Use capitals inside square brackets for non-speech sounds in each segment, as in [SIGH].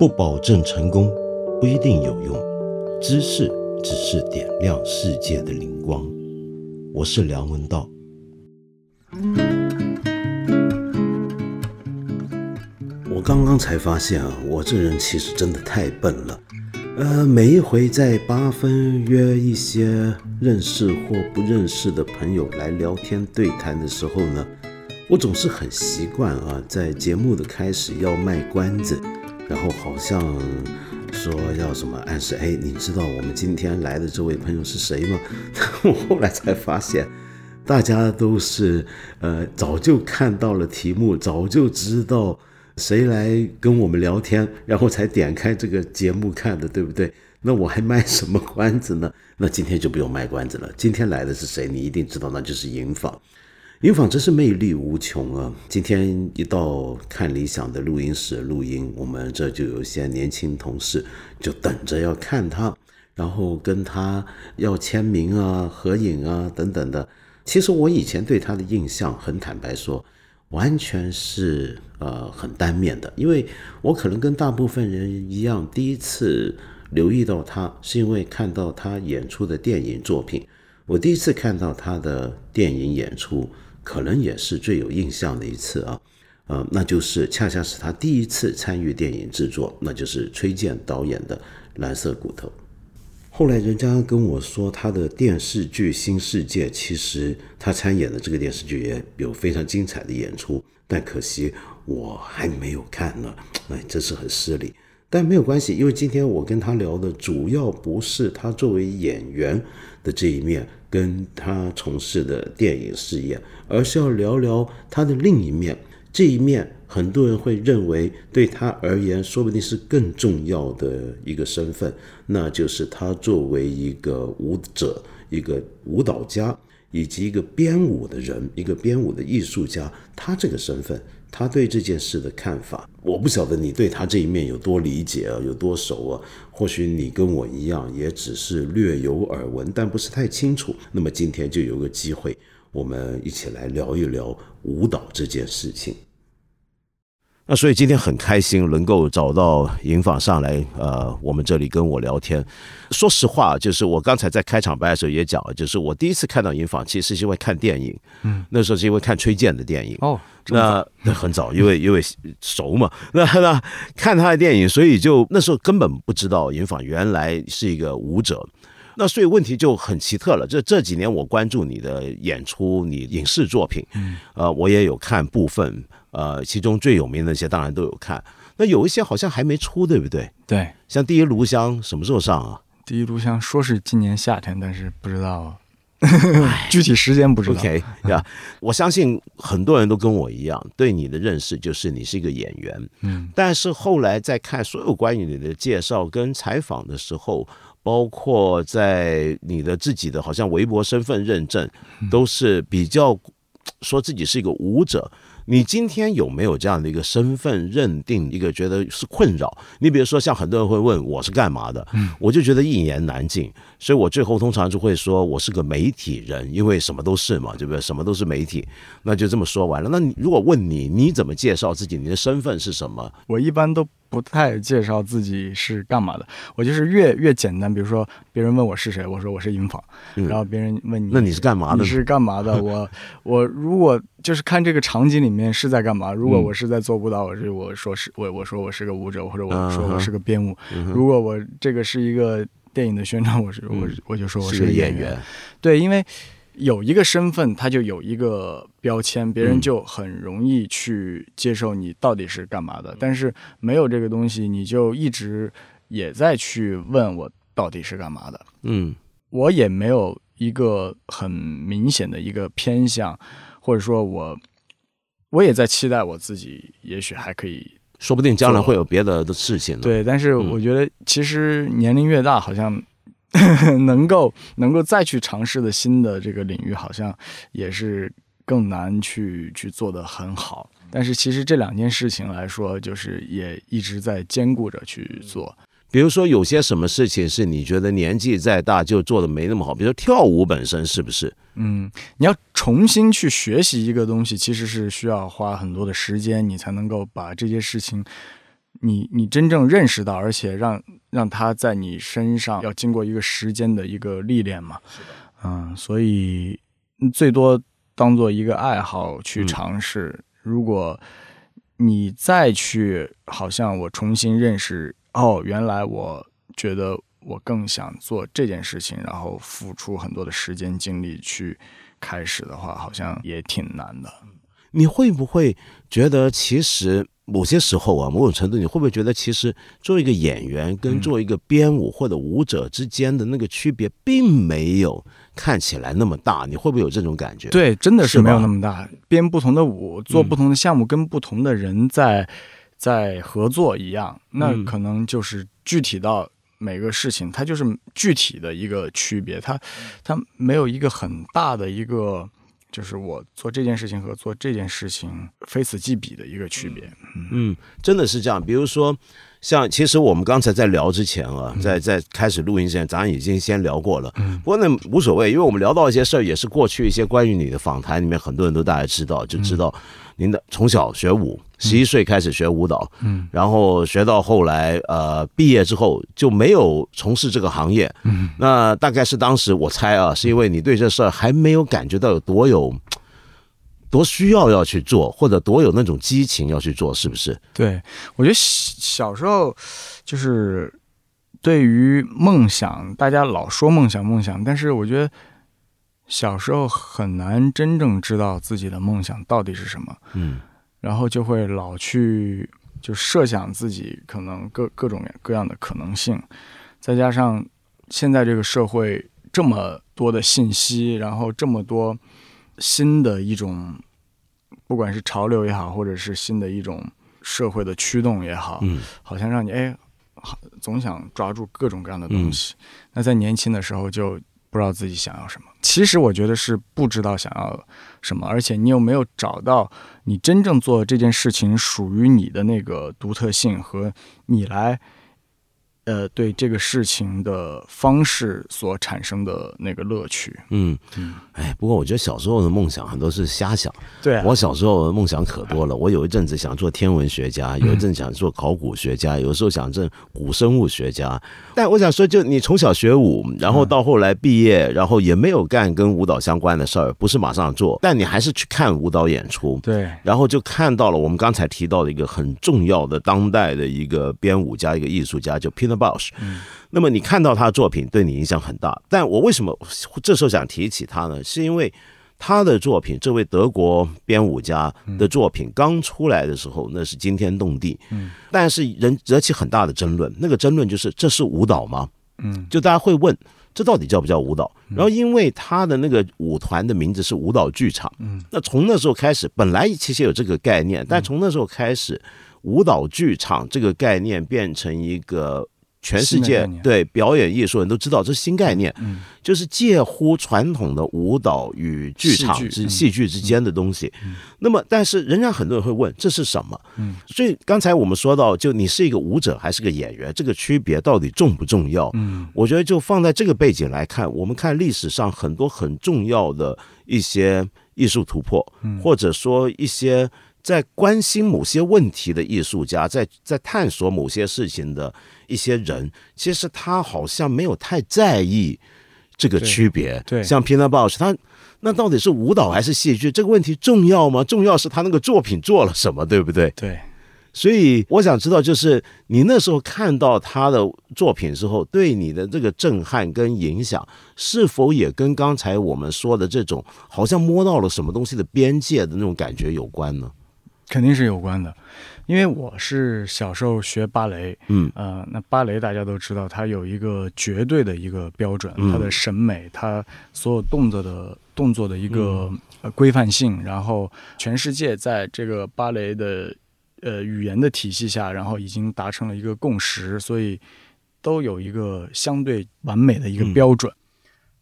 不保证成功，不一定有用。知识只是点亮世界的灵光。我是梁文道。我刚刚才发现啊，我这人其实真的太笨了。呃，每一回在八分约一些认识或不认识的朋友来聊天对谈的时候呢，我总是很习惯啊，在节目的开始要卖关子，然后好像说要什么暗示，哎，你知道我们今天来的这位朋友是谁吗？[LAUGHS] 我后来才发现，大家都是呃早就看到了题目，早就知道。谁来跟我们聊天，然后才点开这个节目看的，对不对？[LAUGHS] 那我还卖什么关子呢？那今天就不用卖关子了。今天来的是谁？你一定知道，那就是银坊。银坊真是魅力无穷啊！今天一到看理想的录音室录音，我们这就有些年轻同事就等着要看他，然后跟他要签名啊、合影啊等等的。其实我以前对他的印象，很坦白说。完全是呃很单面的，因为我可能跟大部分人一样，第一次留意到他是因为看到他演出的电影作品。我第一次看到他的电影演出，可能也是最有印象的一次啊，呃，那就是恰恰是他第一次参与电影制作，那就是崔健导演的《蓝色骨头》。后来人家跟我说，他的电视剧《新世界》其实他参演的这个电视剧也有非常精彩的演出，但可惜我还没有看呢，哎，真是很失礼。但没有关系，因为今天我跟他聊的主要不是他作为演员的这一面，跟他从事的电影事业，而是要聊聊他的另一面，这一面。很多人会认为，对他而言，说不定是更重要的一个身份，那就是他作为一个舞者、一个舞蹈家，以及一个编舞的人、一个编舞的艺术家，他这个身份，他对这件事的看法，我不晓得你对他这一面有多理解啊，有多熟啊？或许你跟我一样，也只是略有耳闻，但不是太清楚。那么今天就有个机会，我们一起来聊一聊舞蹈这件事情。那所以今天很开心能够找到银坊上来，呃，我们这里跟我聊天。说实话，就是我刚才在开场白的时候也讲了，就是我第一次看到银坊，其实是因为看电影，嗯，那时候是因为看崔健的电影。哦，那那很早，因为因为熟嘛，[LAUGHS] 那那看他的电影，所以就那时候根本不知道银坊原来是一个舞者。那所以问题就很奇特了。这这几年我关注你的演出，你影视作品，嗯，呃，我也有看部分。呃，其中最有名的那些当然都有看，那有一些好像还没出，对不对？对，像《第一炉香》什么时候上啊？《第一炉香》说是今年夏天，但是不知道 [LAUGHS] 具体时间不知道。OK，[LAUGHS] 呀，我相信很多人都跟我一样，对你的认识就是你是一个演员。嗯，但是后来在看所有关于你的介绍跟采访的时候，包括在你的自己的好像微博身份认证，都是比较说自己是一个舞者。你今天有没有这样的一个身份认定？一个觉得是困扰？你比如说，像很多人会问我是干嘛的，我就觉得一言难尽。所以我最后通常就会说我是个媒体人，因为什么都是嘛，对不对？什么都是媒体，那就这么说完了。那你如果问你，你怎么介绍自己？你的身份是什么？我一般都不太介绍自己是干嘛的。我就是越越简单，比如说别人问我是谁，我说我是银坊。然后别人问你，那你是干嘛的？你是干嘛的？我 [LAUGHS] 我如果就是看这个场景里面是在干嘛。如果我是在做舞蹈，我是我说是我我说我是个舞者，或者我说我是个编舞。如果我这个是一个。电影的宣传，我是我我就说我是个演员，对，因为有一个身份，他就有一个标签，别人就很容易去接受你到底是干嘛的。但是没有这个东西，你就一直也在去问我到底是干嘛的。嗯，我也没有一个很明显的一个偏向，或者说我我也在期待我自己，也许还可以。说不定将来会有别的的事情。对，但是我觉得其实年龄越大，好像能 [LAUGHS] 够能够再去尝试的新的这个领域，好像也是更难去去做的很好。但是其实这两件事情来说，就是也一直在兼顾着去做。比如说，有些什么事情是你觉得年纪再大就做的没那么好？比如说跳舞本身是不是？嗯，你要重新去学习一个东西，其实是需要花很多的时间，你才能够把这些事情你你真正认识到，而且让让他在你身上要经过一个时间的一个历练嘛。是的，嗯，所以最多当做一个爱好去尝试。如果你再去，好像我重新认识，哦，原来我觉得我更想做这件事情，然后付出很多的时间精力去开始的话，好像也挺难的。你会不会觉得其实？某些时候啊，某种程度，你会不会觉得，其实做一个演员跟做一个编舞或者舞者之间的那个区别，并没有看起来那么大？你会不会有这种感觉？对，真的是没有那么大。编不同的舞，做不同的项目，跟不同的人在在合作一样，那可能就是具体到每个事情，它就是具体的一个区别，它它没有一个很大的一个。就是我做这件事情和做这件事情非此即彼的一个区别。嗯，真的是这样。比如说，像其实我们刚才在聊之前啊，在在开始录音之前，咱已经先聊过了。嗯，不过那无所谓，因为我们聊到一些事儿，也是过去一些关于你的访谈里面，很多人都大家知道，就知道您的从小学舞。十一岁开始学舞蹈，嗯，然后学到后来，呃，毕业之后就没有从事这个行业，嗯，那大概是当时我猜啊，是因为你对这事儿还没有感觉到有多有多需要要去做，或者多有那种激情要去做，是不是？对，我觉得小时候就是对于梦想，大家老说梦想梦想，但是我觉得小时候很难真正知道自己的梦想到底是什么，嗯。然后就会老去就设想自己可能各各种各样的可能性，再加上现在这个社会这么多的信息，然后这么多新的一种，不管是潮流也好，或者是新的一种社会的驱动也好，嗯，好像让你哎，总想抓住各种各样的东西。那在年轻的时候就。不知道自己想要什么，其实我觉得是不知道想要什么，而且你有没有找到你真正做这件事情属于你的那个独特性和你来。呃，对这个事情的方式所产生的那个乐趣，嗯嗯，哎，不过我觉得小时候的梦想很多是瞎想。对，我小时候的梦想可多了。我有一阵子想做天文学家，有一阵想做考古学家，有时候想做古生物学家。但我想说，就你从小学舞，然后到后来毕业，然后也没有干跟舞蹈相关的事儿，不是马上做，但你还是去看舞蹈演出。对，然后就看到了我们刚才提到的一个很重要的当代的一个编舞家，一个艺术家，就 Peter。Bosch，那么你看到他的作品对你影响很大，但我为什么这时候想提起他呢？是因为他的作品，这位德国编舞家的作品刚出来的时候，那是惊天动地，嗯，但是人惹起很大的争论，那个争论就是这是舞蹈吗？嗯，就大家会问这到底叫不叫舞蹈？然后因为他的那个舞团的名字是舞蹈剧场，嗯，那从那时候开始，本来其实有这个概念，但从那时候开始，舞蹈剧场这个概念变成一个。全世界对表演艺术人都知道，这是新概念，就是介乎传统的舞蹈与剧场之戏剧之间的东西。那么，但是仍然很多人会问这是什么？嗯，所以刚才我们说到，就你是一个舞者还是个演员，这个区别到底重不重要？嗯，我觉得就放在这个背景来看，我们看历史上很多很重要的一些艺术突破，或者说一些在关心某些问题的艺术家，在在探索某些事情的。一些人其实他好像没有太在意这个区别，对，像 Peter Bosch，他那到底是舞蹈还是戏剧？这个问题重要吗？重要是他那个作品做了什么，对不对？对，所以我想知道，就是你那时候看到他的作品之后，对你的这个震撼跟影响，是否也跟刚才我们说的这种好像摸到了什么东西的边界的那种感觉有关呢？肯定是有关的。因为我是小时候学芭蕾，嗯，呃，那芭蕾大家都知道，它有一个绝对的一个标准，它的审美，它所有动作的动作的一个规范性，然后全世界在这个芭蕾的呃语言的体系下，然后已经达成了一个共识，所以都有一个相对完美的一个标准。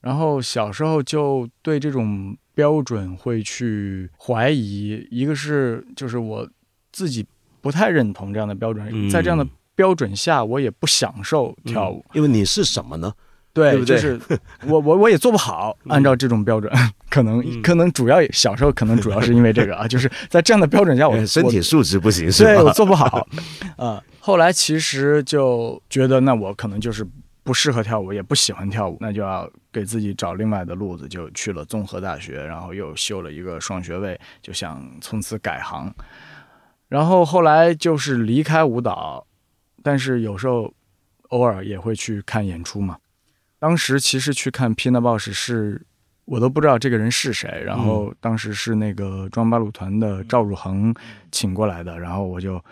然后小时候就对这种标准会去怀疑，一个是就是我自己。不太认同这样的标准，在这样的标准下，我也不享受跳舞。因为你是什么呢？对，就是 [LAUGHS] 我我我也做不好。按照这种标准，可能可能主要小时候可能主要是因为这个啊，就是在这样的标准下，我身体素质不行，是吧？对我做不好 [LAUGHS] 啊。后来其实就觉得，那我可能就是不适合跳舞，也不喜欢跳舞，那就要给自己找另外的路子，就去了综合大学，然后又修了一个双学位，就想从此改行。然后后来就是离开舞蹈，但是有时候偶尔也会去看演出嘛。当时其实去看 Pina Bausch 是。我都不知道这个人是谁，然后当时是那个庄八路团的赵汝恒请过来的，然后我就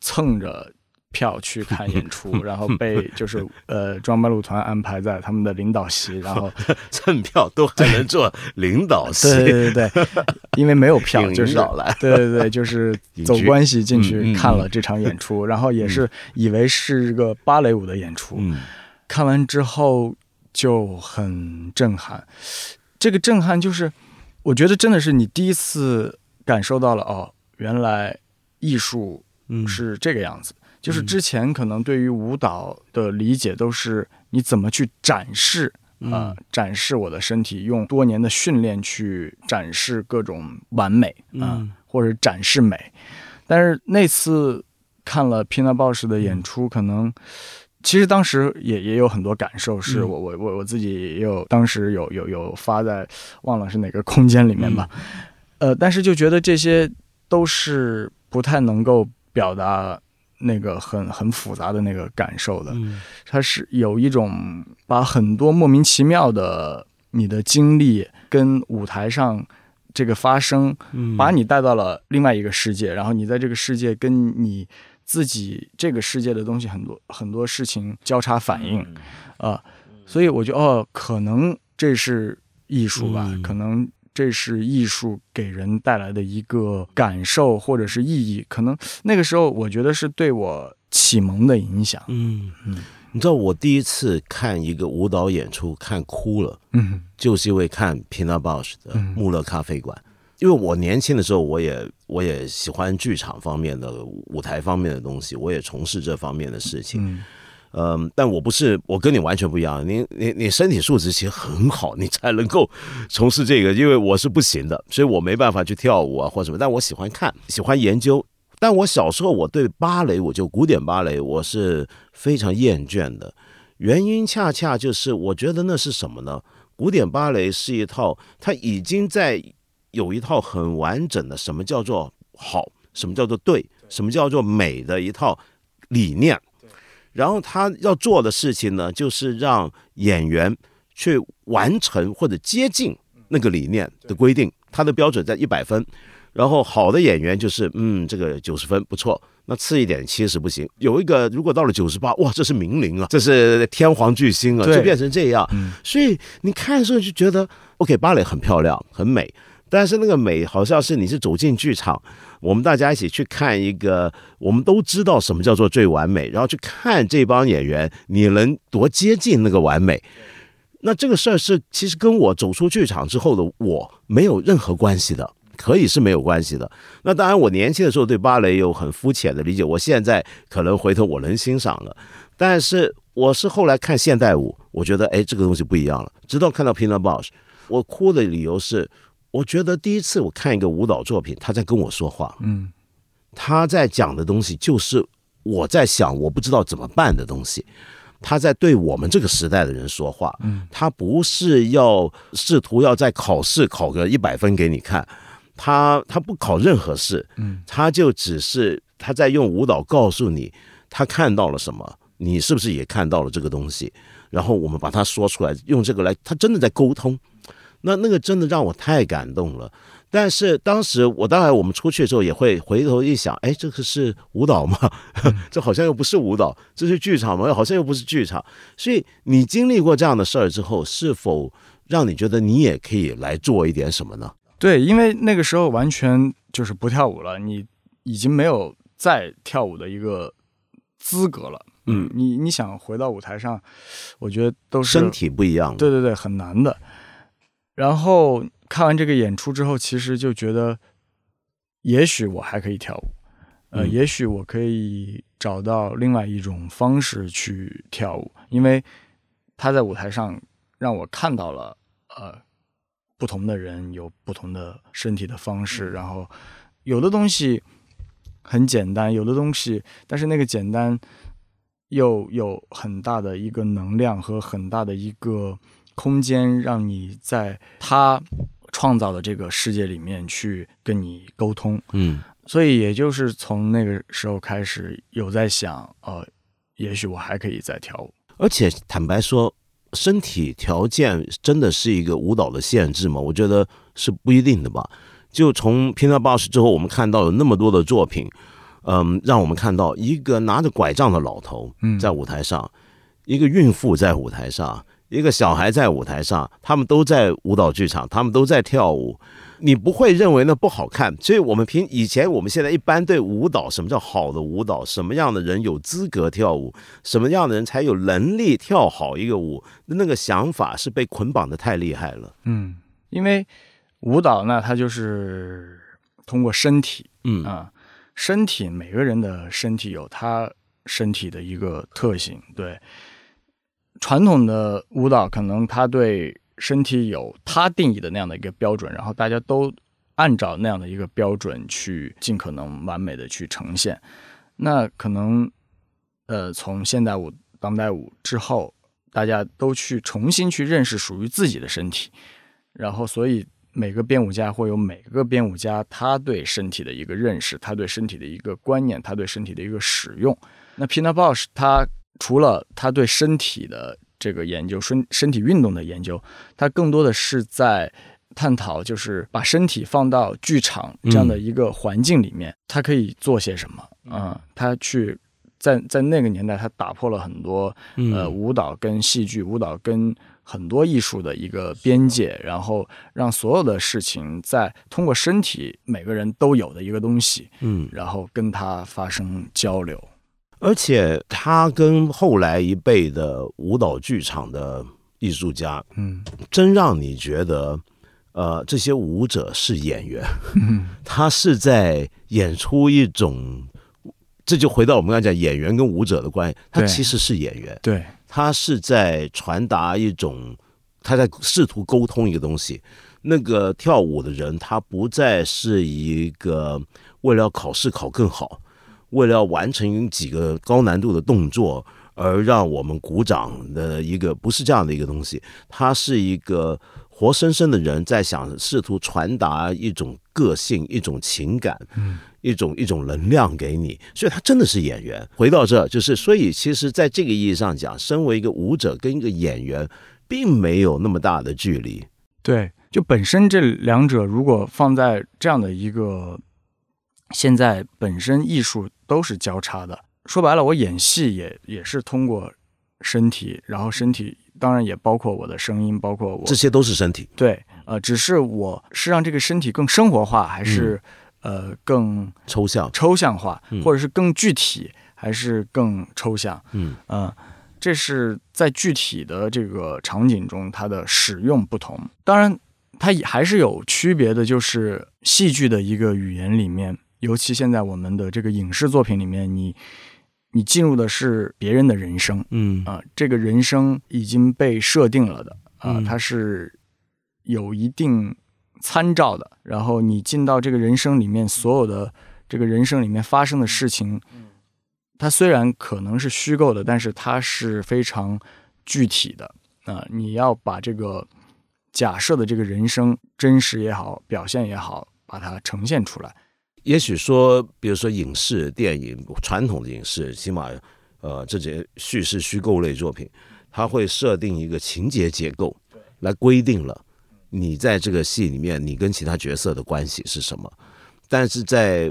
蹭着票去看演出，[LAUGHS] 然后被就是 [LAUGHS] 呃装扮路团安排在他们的领导席，[LAUGHS] 然后蹭票都还能坐领导席，对对对对，因为没有票，就是对对对，就是走关系进去看了这场演出，然后也是以为是个芭蕾舞的演出，看完之后就很震撼。这个震撼就是，我觉得真的是你第一次感受到了哦，原来艺术是这个样子。就是之前可能对于舞蹈的理解都是你怎么去展示啊，展示我的身体，用多年的训练去展示各种完美啊，或者展示美。但是那次看了 Pina Bausch 的演出，可能。其实当时也也有很多感受，是我我我我自己也有，当时有有有发在忘了是哪个空间里面吧，呃，但是就觉得这些都是不太能够表达那个很很复杂的那个感受的，它是有一种把很多莫名其妙的你的经历跟舞台上这个发生，把你带到了另外一个世界，然后你在这个世界跟你。自己这个世界的东西很多很多事情交叉反应，啊，所以我觉得哦，可能这是艺术吧，可能这是艺术给人带来的一个感受或者是意义，可能那个时候我觉得是对我启蒙的影响。嗯嗯，你知道我第一次看一个舞蹈演出看哭了，嗯，就是因为看 Pina Bausch 的穆勒咖啡馆。因为我年轻的时候，我也我也喜欢剧场方面的舞台方面的东西，我也从事这方面的事情。嗯，嗯但我不是，我跟你完全不一样。你你你身体素质其实很好，你才能够从事这个。因为我是不行的，所以我没办法去跳舞啊或什么。但我喜欢看，喜欢研究。但我小时候我对芭蕾，我就古典芭蕾，我是非常厌倦的。原因恰恰就是我觉得那是什么呢？古典芭蕾是一套，它已经在。有一套很完整的什么叫做好，什么叫做对，什么叫做美的一套理念。然后他要做的事情呢，就是让演员去完成或者接近那个理念的规定。他的标准在一百分，然后好的演员就是嗯，这个九十分不错。那次一点七十不行。有一个如果到了九十八，哇，这是名伶啊，这是天皇巨星啊，就变成这样。所以你看的时候就觉得，OK，芭蕾很漂亮，很美。但是那个美好像是你是走进剧场，我们大家一起去看一个，我们都知道什么叫做最完美，然后去看这帮演员，你能多接近那个完美？那这个事儿是其实跟我走出剧场之后的我没有任何关系的，可以是没有关系的。那当然，我年轻的时候对芭蕾有很肤浅的理解，我现在可能回头我能欣赏了。但是我是后来看现代舞，我觉得哎，这个东西不一样了。直到看到 Pina Bausch，我哭的理由是。我觉得第一次我看一个舞蹈作品，他在跟我说话，嗯，他在讲的东西就是我在想我不知道怎么办的东西，他在对我们这个时代的人说话，嗯，他不是要试图要在考试考个一百分给你看，他他不考任何事，嗯，他就只是他在用舞蹈告诉你他看到了什么，你是不是也看到了这个东西，然后我们把它说出来，用这个来，他真的在沟通。那那个真的让我太感动了，但是当时我当然我们出去的时候也会回头一想，哎，这个是舞蹈吗？[LAUGHS] 这好像又不是舞蹈，这是剧场吗？好像又不是剧场。所以你经历过这样的事儿之后，是否让你觉得你也可以来做一点什么呢？对，因为那个时候完全就是不跳舞了，你已经没有再跳舞的一个资格了。嗯，你你想回到舞台上，我觉得都是身体不一样。对对对，很难的。然后看完这个演出之后，其实就觉得，也许我还可以跳舞，呃，也许我可以找到另外一种方式去跳舞，因为他在舞台上让我看到了，呃，不同的人有不同的身体的方式，然后有的东西很简单，有的东西，但是那个简单又有很大的一个能量和很大的一个空间，让你在他创造的这个世界里面去跟你沟通。嗯，所以也就是从那个时候开始，有在想，呃，也许我还可以再跳舞。而且坦白说，身体条件真的是一个舞蹈的限制吗？我觉得是不一定的吧。就从《p i n a Boss》之后，我们看到有那么多的作品，嗯，让我们看到一个拿着拐杖的老头在舞台上，一个孕妇在舞台上，一个小孩在舞台上，他们都在舞蹈剧场，他们都在跳舞。你不会认为那不好看，所以我们平以前我们现在一般对舞蹈，什么叫好的舞蹈？什么样的人有资格跳舞？什么样的人才有能力跳好一个舞？那个想法是被捆绑的太厉害了。嗯，因为舞蹈呢，它就是通过身体，嗯啊，身体每个人的身体有他身体的一个特性。对，传统的舞蹈可能他对。身体有他定义的那样的一个标准，然后大家都按照那样的一个标准去尽可能完美的去呈现。那可能，呃，从现代舞、当代舞之后，大家都去重新去认识属于自己的身体，然后所以每个编舞家会有每个编舞家他对身体的一个认识，他对身体的一个观念，他对身体的一个使用。那 Pina Bausch 他除了他对身体的这个研究身身体运动的研究，他更多的是在探讨，就是把身体放到剧场这样的一个环境里面，他可以做些什么啊？他去在在那个年代，他打破了很多呃舞蹈跟戏剧、舞蹈跟很多艺术的一个边界，然后让所有的事情在通过身体每个人都有的一个东西，嗯，然后跟他发生交流。而且他跟后来一辈的舞蹈剧场的艺术家，嗯，真让你觉得，呃，这些舞者是演员，他是在演出一种，这就回到我们刚才讲演员跟舞者的关系，他其实是演员，对，他是在传达一种，他在试图沟通一个东西。那个跳舞的人，他不再是一个为了考试考更好。为了要完成几个高难度的动作而让我们鼓掌的一个，不是这样的一个东西。他是一个活生生的人，在想试图传达一种个性、一种情感、一种一种能量给你。所以，他真的是演员。回到这，就是所以，其实，在这个意义上讲，身为一个舞者跟一个演员，并没有那么大的距离。对，就本身这两者，如果放在这样的一个。现在本身艺术都是交叉的，说白了，我演戏也也是通过身体，然后身体当然也包括我的声音，包括我这些都是身体。对，呃，只是我是让这个身体更生活化，还是呃更抽象抽象化，或者是更具体，还是更抽象？嗯嗯，这是在具体的这个场景中它的使用不同。当然，它也还是有区别的，就是戏剧的一个语言里面。尤其现在我们的这个影视作品里面，你你进入的是别人的人生，嗯啊，这个人生已经被设定了的啊，它是有一定参照的。然后你进到这个人生里面，所有的这个人生里面发生的事情，它虽然可能是虚构的，但是它是非常具体的啊。你要把这个假设的这个人生真实也好，表现也好，把它呈现出来。也许说，比如说影视、电影，传统的影视，起码，呃，这些叙事虚构类作品，它会设定一个情节结构，来规定了你在这个戏里面，你跟其他角色的关系是什么。但是在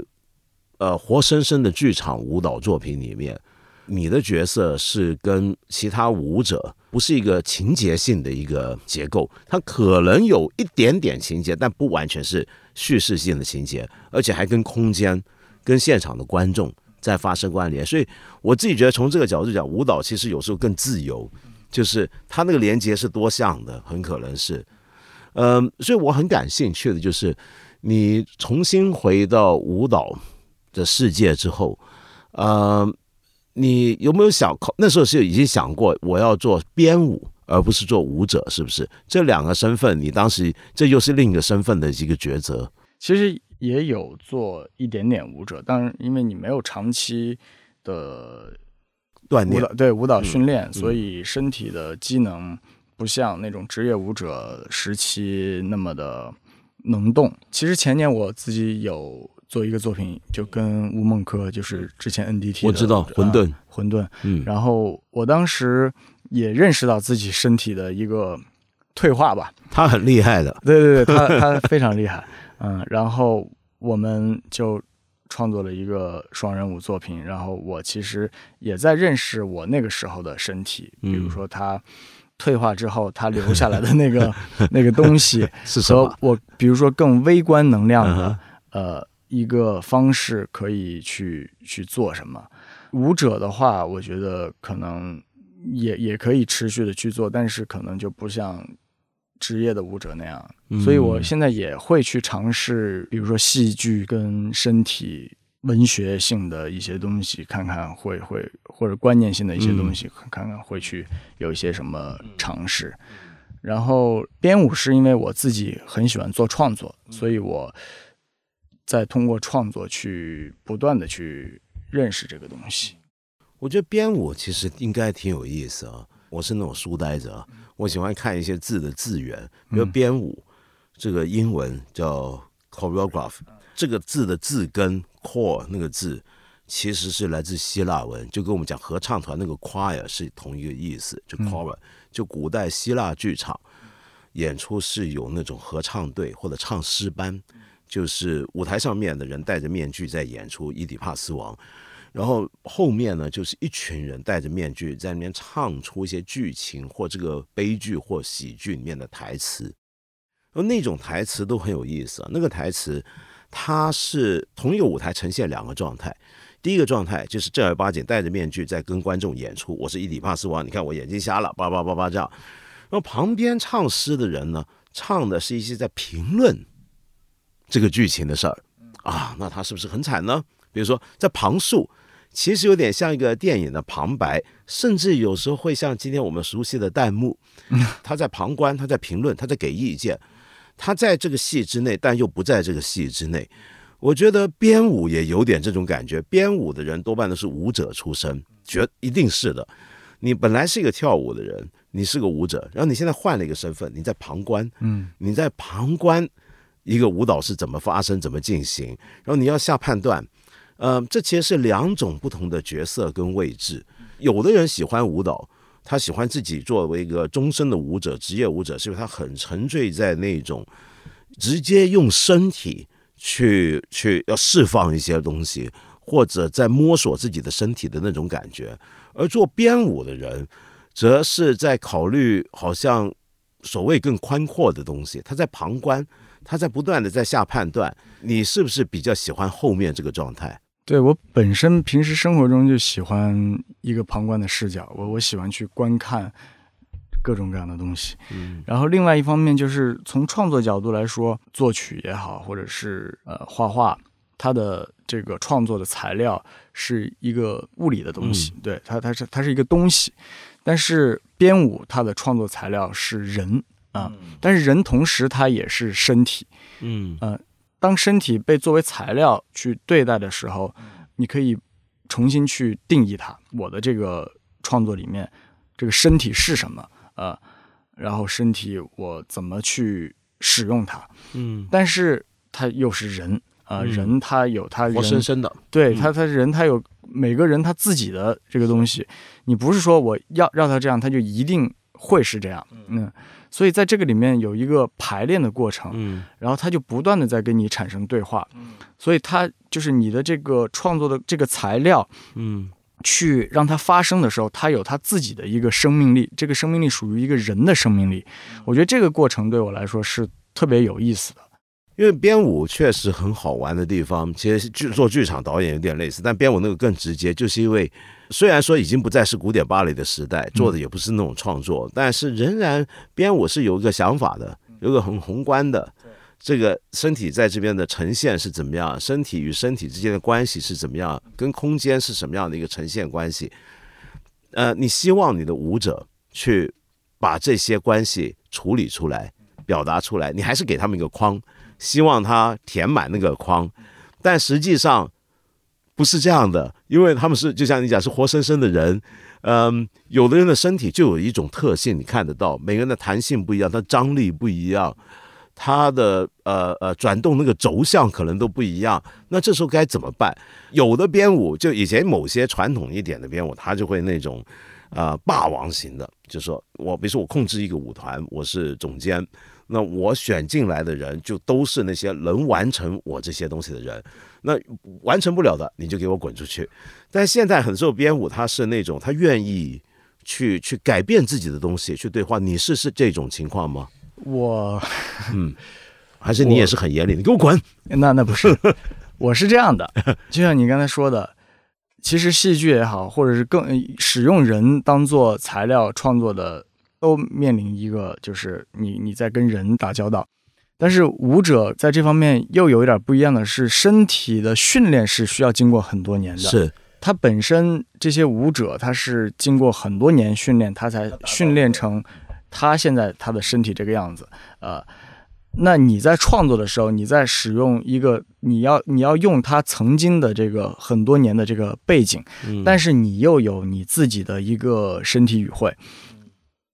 呃活生生的剧场舞蹈作品里面，你的角色是跟其他舞者不是一个情节性的一个结构，它可能有一点点情节，但不完全是。叙事性的情节，而且还跟空间、跟现场的观众在发生关联，所以我自己觉得从这个角度讲，舞蹈其实有时候更自由，就是它那个连接是多项的，很可能是，嗯，所以我很感兴趣的就是你重新回到舞蹈的世界之后，呃，你有没有想那时候是已经想过我要做编舞？而不是做舞者，是不是这两个身份？你当时这又是另一个身份的一个抉择。其实也有做一点点舞者，但是因为你没有长期的锻炼，对舞蹈训练，所以身体的机能不像那种职业舞者时期那么的能动。其实前年我自己有做一个作品，就跟吴孟科，就是之前 NDT，我知道混沌，混沌，嗯，然后我当时也认识到自己身体的一个退化吧。他很厉害的，对对对，他 [LAUGHS] 他非常厉害，嗯，然后我们就。创作了一个双人舞作品，然后我其实也在认识我那个时候的身体，比如说他退化之后他留下来的那个 [LAUGHS] 那个东西，[LAUGHS] 和我比如说更微观能量的呃一个方式可以去去做什么。舞者的话，我觉得可能也也可以持续的去做，但是可能就不像。职业的舞者那样，所以我现在也会去尝试，比如说戏剧跟身体文学性的一些东西，看看会会或者观念性的一些东西，看看会去有一些什么尝试。然后编舞是因为我自己很喜欢做创作，所以我在通过创作去不断的去认识这个东西。我觉得编舞其实应该挺有意思啊。我是那种书呆子啊，我喜欢看一些字的字源，比如编舞，这个英文叫 choreograph，这个字的字根 core 那个字其实是来自希腊文，就跟我们讲合唱团那个 choir 是同一个意思，就 choir，就古代希腊剧场演出是有那种合唱队或者唱诗班，就是舞台上面的人戴着面具在演出《伊底帕斯王》。然后后面呢，就是一群人戴着面具在那边唱出一些剧情或这个悲剧或喜剧里面的台词，而那种台词都很有意思啊。那个台词，它是同一个舞台呈现两个状态。第一个状态就是正儿八经戴着面具在跟观众演出，我是伊底帕斯王，你看我眼睛瞎了，叭叭叭叭这样。然后旁边唱诗的人呢，唱的是一些在评论这个剧情的事儿啊，那他是不是很惨呢？比如说在旁述。其实有点像一个电影的旁白，甚至有时候会像今天我们熟悉的弹幕。[LAUGHS] 他在旁观，他在评论，他在给意见。他在这个戏之内，但又不在这个戏之内。我觉得编舞也有点这种感觉。编舞的人多半都是舞者出身，觉一定是的。你本来是一个跳舞的人，你是个舞者，然后你现在换了一个身份，你在旁观。嗯，你在旁观一个舞蹈是怎么发生、怎么进行，然后你要下判断。呃，这其实是两种不同的角色跟位置。有的人喜欢舞蹈，他喜欢自己作为一个终身的舞者、职业舞者，是因为他很沉醉在那种直接用身体去去要释放一些东西，或者在摸索自己的身体的那种感觉。而做编舞的人，则是在考虑好像所谓更宽阔的东西，他在旁观，他在不断的在下判断。你是不是比较喜欢后面这个状态？对我本身平时生活中就喜欢一个旁观的视角，我我喜欢去观看各种各样的东西。嗯，然后另外一方面就是从创作角度来说，作曲也好，或者是呃画画，它的这个创作的材料是一个物理的东西，对它它是它是一个东西。但是编舞它的创作材料是人啊，但是人同时它也是身体，嗯呃。当身体被作为材料去对待的时候，你可以重新去定义它。我的这个创作里面，这个身体是什么？呃，然后身体我怎么去使用它？嗯，但是它又是人啊，人他有他活生生的，对他，他人他有每个人他自己的这个东西。你不是说我要让他这样，他就一定会是这样。嗯。所以在这个里面有一个排练的过程，嗯，然后他就不断的在跟你产生对话，嗯，所以他就是你的这个创作的这个材料，嗯，去让它发生的时候，它有它自己的一个生命力，这个生命力属于一个人的生命力，我觉得这个过程对我来说是特别有意思的。因为编舞确实很好玩的地方，其实剧做剧场导演有点类似，但编舞那个更直接，就是因为虽然说已经不再是古典芭蕾的时代，做的也不是那种创作，但是仍然编舞是有一个想法的，有个很宏观的，这个身体在这边的呈现是怎么样，身体与身体之间的关系是怎么样，跟空间是什么样的一个呈现关系，呃，你希望你的舞者去把这些关系处理出来、表达出来，你还是给他们一个框。希望他填满那个框，但实际上不是这样的，因为他们是就像你讲是活生生的人，嗯，有的人的身体就有一种特性，你看得到，每个人的弹性不一样，他张力不一样，他的呃呃转动那个轴向可能都不一样，那这时候该怎么办？有的编舞就以前某些传统一点的编舞，他就会那种。啊，霸王型的，就是说我，比如说我控制一个舞团，我是总监，那我选进来的人就都是那些能完成我这些东西的人，那完成不了的，你就给我滚出去。但现在很受编舞，他是那种他愿意去去改变自己的东西，去对话。你是是这种情况吗？我，嗯，还是你也是很严厉，你给我滚。那那不是，我是这样的，就像你刚才说的。其实戏剧也好，或者是更使用人当做材料创作的，都面临一个就是你你在跟人打交道。但是舞者在这方面又有一点不一样的是，身体的训练是需要经过很多年的。是，他本身这些舞者他是经过很多年训练，他才训练成他现在他的身体这个样子。呃。那你在创作的时候，你在使用一个，你要你要用他曾经的这个很多年的这个背景，但是你又有你自己的一个身体语汇，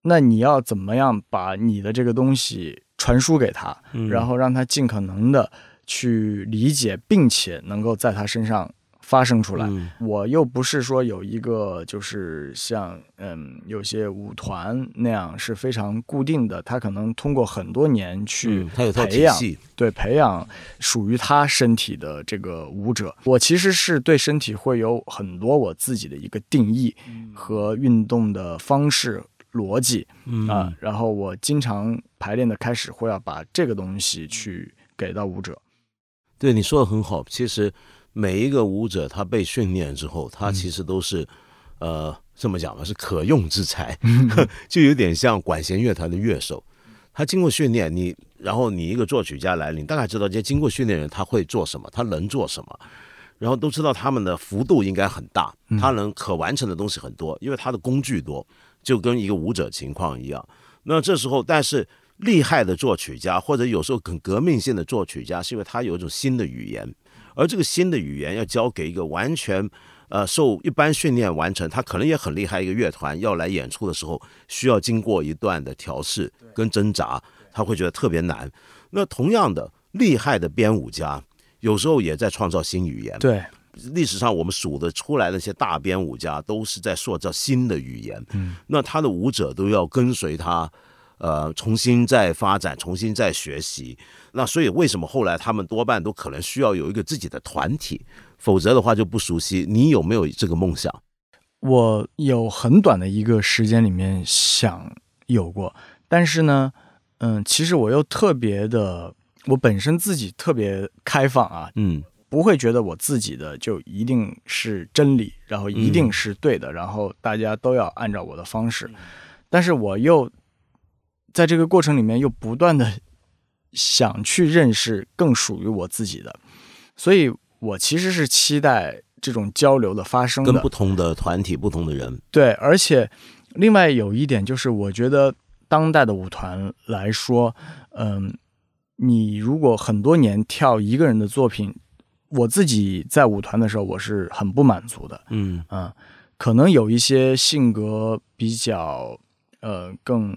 那你要怎么样把你的这个东西传输给他，然后让他尽可能的去理解，并且能够在他身上。发生出来，我又不是说有一个，就是像嗯，有些舞团那样是非常固定的，他可能通过很多年去培养，对培养属于他身体的这个舞者。我其实是对身体会有很多我自己的一个定义和运动的方式逻辑啊，然后我经常排练的开始会要把这个东西去给到舞者。对你说的很好，其实。每一个舞者，他被训练之后，他其实都是，呃，这么讲吧，是可用之才，[LAUGHS] 就有点像管弦乐团的乐手。他经过训练，你然后你一个作曲家来，你大概知道这些经过训练人他会做什么，他能做什么，然后都知道他们的幅度应该很大，他能可完成的东西很多，因为他的工具多，就跟一个舞者情况一样。那这时候，但是厉害的作曲家，或者有时候很革命性的作曲家，是因为他有一种新的语言。而这个新的语言要交给一个完全，呃，受一般训练完成，他可能也很厉害一个乐团要来演出的时候，需要经过一段的调试跟挣扎，他会觉得特别难。那同样的，厉害的编舞家有时候也在创造新语言。对，历史上我们数得出来那些大编舞家都是在塑造新的语言。嗯，那他的舞者都要跟随他。呃，重新再发展，重新再学习。那所以为什么后来他们多半都可能需要有一个自己的团体，否则的话就不熟悉。你有没有这个梦想？我有很短的一个时间里面想有过，但是呢，嗯，其实我又特别的，我本身自己特别开放啊，嗯，不会觉得我自己的就一定是真理，然后一定是对的，然后大家都要按照我的方式，但是我又。在这个过程里面，又不断的想去认识更属于我自己的，所以我其实是期待这种交流的发生，跟不同的团体、不同的人。对，而且另外有一点就是，我觉得当代的舞团来说，嗯，你如果很多年跳一个人的作品，我自己在舞团的时候，我是很不满足的。嗯嗯，可能有一些性格比较呃更。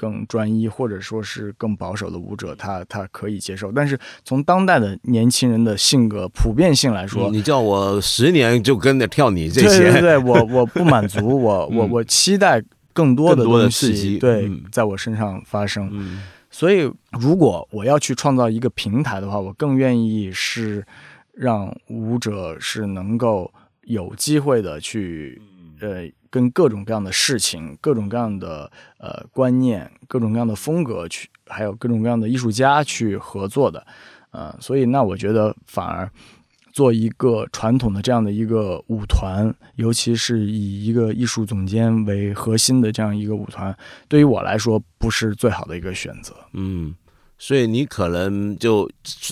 更专一或者说是更保守的舞者，他他可以接受。但是从当代的年轻人的性格普遍性来说，你叫我十年就跟着跳你这些，对对对，我 [LAUGHS] 我不满足，我我我期待更多的东西对在我身上发生。所以如果我要去创造一个平台的话，我更愿意是让舞者是能够有机会的去呃。跟各种各样的事情、各种各样的呃观念、各种各样的风格去，还有各种各样的艺术家去合作的，呃，所以那我觉得反而做一个传统的这样的一个舞团，尤其是以一个艺术总监为核心的这样一个舞团，对于我来说不是最好的一个选择。嗯。所以你可能就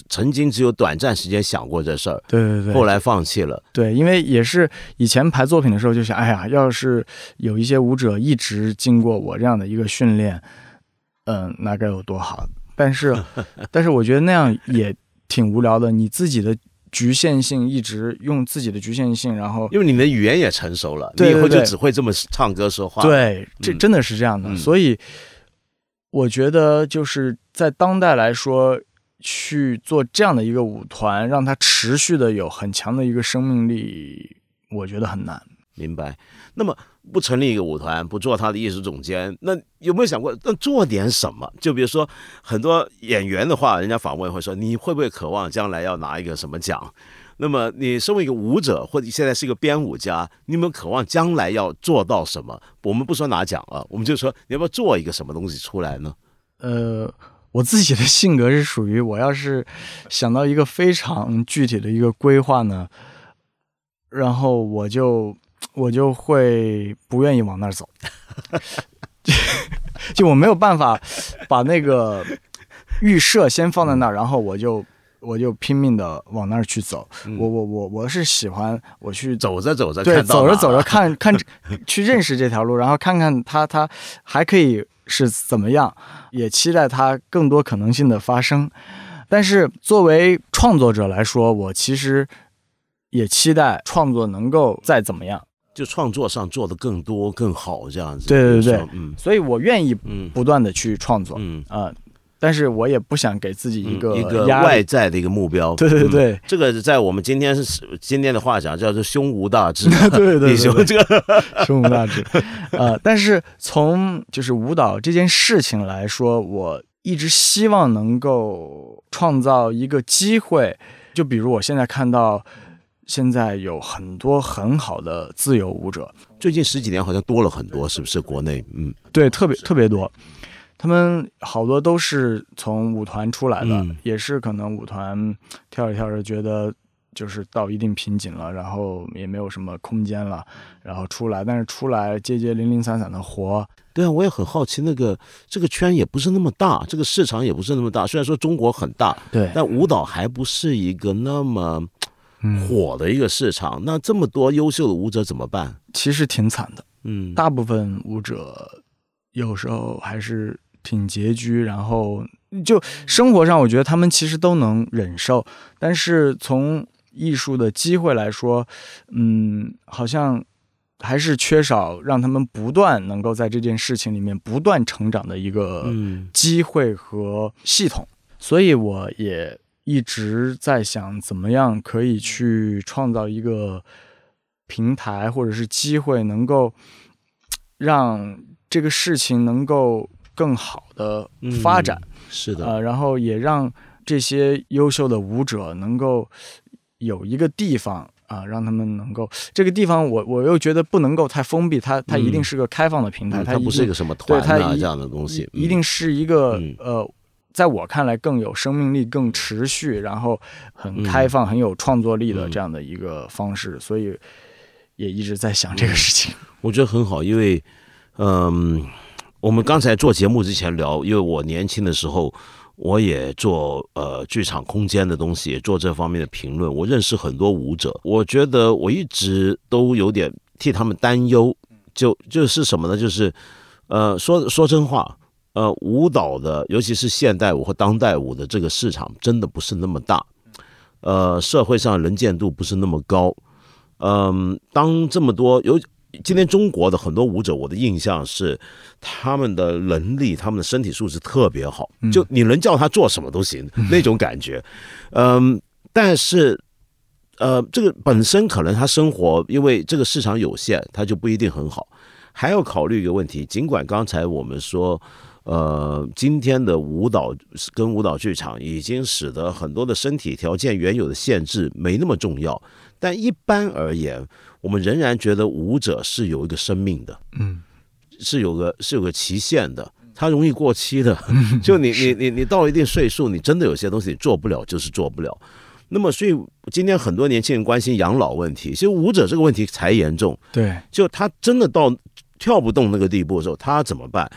曾经只有短暂时间想过这事儿，对对对，后来放弃了。对，因为也是以前排作品的时候就想，哎呀，要是有一些舞者一直经过我这样的一个训练，嗯，那该有多好。但是，[LAUGHS] 但是我觉得那样也挺无聊的。你自己的局限性一直用自己的局限性，然后因为你的语言也成熟了，你以后就只会这么唱歌说话。对，这真的是这样的。所以，我觉得就是在当代来说，去做这样的一个舞团，让它持续的有很强的一个生命力，我觉得很难。明白。那么。不成立一个舞团，不做他的艺术总监，那有没有想过，那做点什么？就比如说，很多演员的话，人家访问会说，你会不会渴望将来要拿一个什么奖？那么你身为一个舞者，或者现在是一个编舞家，你有没有渴望将来要做到什么？我们不说拿奖啊，我们就说你要不要做一个什么东西出来呢？呃，我自己的性格是属于，我要是想到一个非常具体的一个规划呢，然后我就。我就会不愿意往那儿走，[LAUGHS] 就我没有办法把那个预设先放在那儿，然后我就我就拼命的往那儿去走。我我我我是喜欢我去走着走着，对，走着走着看看 [LAUGHS] 去认识这条路，然后看看它它还可以是怎么样，也期待它更多可能性的发生。但是作为创作者来说，我其实也期待创作能够再怎么样。就创作上做的更多更好这样子，对对对，嗯，所以我愿意不断的去创作，嗯。啊，但是我也不想给自己一个一个外在的一个目标，[LAUGHS] 对对对，这个在我们今天是今天的话讲叫做胸无大志，对 [LAUGHS] 对对，[LAUGHS] 这个？胸无大志，啊，但是从就是舞蹈这件事情来说，我一直希望能够创造一个机会，就比如我现在看到。现在有很多很好的自由舞者，最近十几年好像多了很多，是不是？国内，嗯，对，特别特别多，他们好多都是从舞团出来的，也是可能舞团跳着跳着觉得就是到一定瓶颈了，然后也没有什么空间了，然后出来，但是出来接接零零散散的活。对啊，我也很好奇，那个这个圈也不是那么大，这个市场也不是那么大。虽然说中国很大，对，但舞蹈还不是一个那么。火的一个市场，那这么多优秀的舞者怎么办？其实挺惨的，嗯，大部分舞者有时候还是挺拮据，然后就生活上，我觉得他们其实都能忍受，但是从艺术的机会来说，嗯，好像还是缺少让他们不断能够在这件事情里面不断成长的一个机会和系统，所以我也。一直在想怎么样可以去创造一个平台或者是机会，能够让这个事情能够更好的发展。是的，呃，然后也让这些优秀的舞者能够有一个地方啊，让他们能够这个地方，我我又觉得不能够太封闭，它它一定是个开放的平台，它不是一个什么团啊这样的东西，一定是一个呃。在我看来，更有生命力、更持续，然后很开放、很有创作力的这样的一个方式，所以也一直在想这个事情。[LAUGHS] 我觉得很好，因为，嗯，我们刚才做节目之前聊，因为我年轻的时候，我也做呃剧场空间的东西，也做这方面的评论。我认识很多舞者，我觉得我一直都有点替他们担忧，就就是什么呢？就是呃，说说真话。呃，舞蹈的，尤其是现代舞和当代舞的这个市场，真的不是那么大。呃，社会上能见度不是那么高。嗯，当这么多有今天中国的很多舞者，我的印象是他们的能力、他们的身体素质特别好，就你能叫他做什么都行那种感觉。嗯，但是呃，这个本身可能他生活因为这个市场有限，他就不一定很好。还要考虑一个问题，尽管刚才我们说。呃，今天的舞蹈跟舞蹈剧场已经使得很多的身体条件原有的限制没那么重要，但一般而言，我们仍然觉得舞者是有一个生命的，嗯，是有个是有个期限的，[LAUGHS] 它容易过期的。就你你你你到了一定岁数，你真的有些东西你做不了，就是做不了。那么，所以今天很多年轻人关心养老问题，其实舞者这个问题才严重。对，就他真的到跳不动那个地步的时候，他怎么办？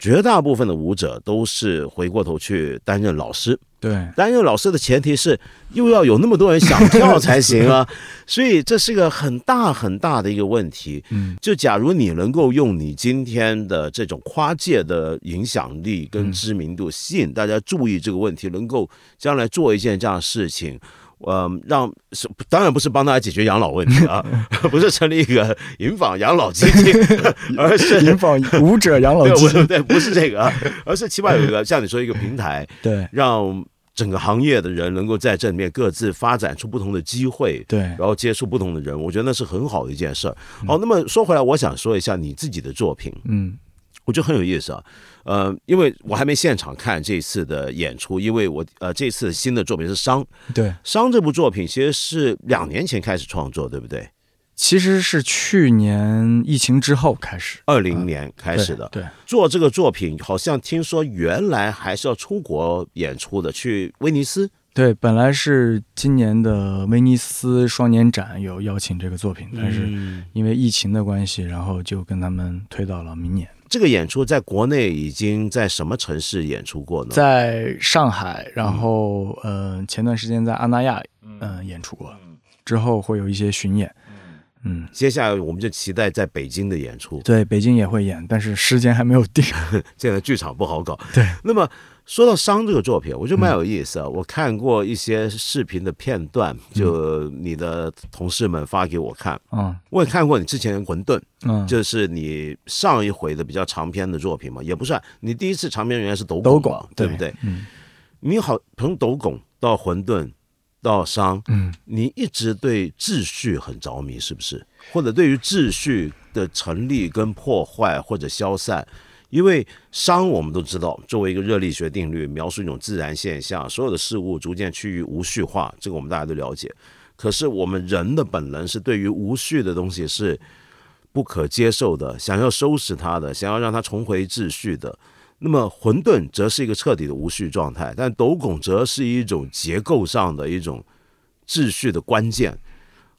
绝大部分的舞者都是回过头去担任老师，对，担任老师的前提是又要有那么多人想跳才行啊，[LAUGHS] 所以这是个很大很大的一个问题。嗯，就假如你能够用你今天的这种跨界的影响力跟知名度，吸引大家注意这个问题，能够将来做一件这样的事情。呃，让是当然不是帮大家解决养老问题啊，[LAUGHS] 不是成立一个银坊养老基金，[LAUGHS] 而是银坊舞者养老 [LAUGHS] 基金，对，不是这个，而是起码有一个像你说一个平台，对，让整个行业的人能够在这里面各自发展出不同的机会，对，然后接触不同的人，我觉得那是很好的一件事儿。好，那么说回来，我想说一下你自己的作品，嗯。我觉得很有意思啊，呃，因为我还没现场看这次的演出，因为我呃这次新的作品是《伤》，对，《伤》这部作品其实是两年前开始创作，对不对？其实是去年疫情之后开始，二零年开始的。对，做这个作品，好像听说原来还是要出国演出的，去威尼斯。对，本来是今年的威尼斯双年展有邀请这个作品，但是因为疫情的关系，然后就跟他们推到了明年。这个演出在国内已经在什么城市演出过呢？在上海，然后呃，前段时间在阿那亚嗯演出过，之后会有一些巡演。嗯，接下来我们就期待在北京的演出。对，北京也会演，但是时间还没有定。[LAUGHS] 现在剧场不好搞。对，那么。说到《商》这个作品，我觉得蛮有意思啊。我看过一些视频的片段，就你的同事们发给我看。嗯，我也看过你之前《混沌》，嗯，就是你上一回的比较长篇的作品嘛，也不算。你第一次长篇原来是《斗斗拱》，对不对？嗯，你好，从《斗拱》到《混沌》到《商》，嗯，你一直对秩序很着迷，是不是？或者对于秩序的成立跟破坏或者消散？因为熵我们都知道，作为一个热力学定律，描述一种自然现象，所有的事物逐渐趋于无序化，这个我们大家都了解。可是我们人的本能是对于无序的东西是不可接受的，想要收拾它的，想要让它重回秩序的。那么混沌则是一个彻底的无序状态，但斗拱则是一种结构上的一种秩序的关键。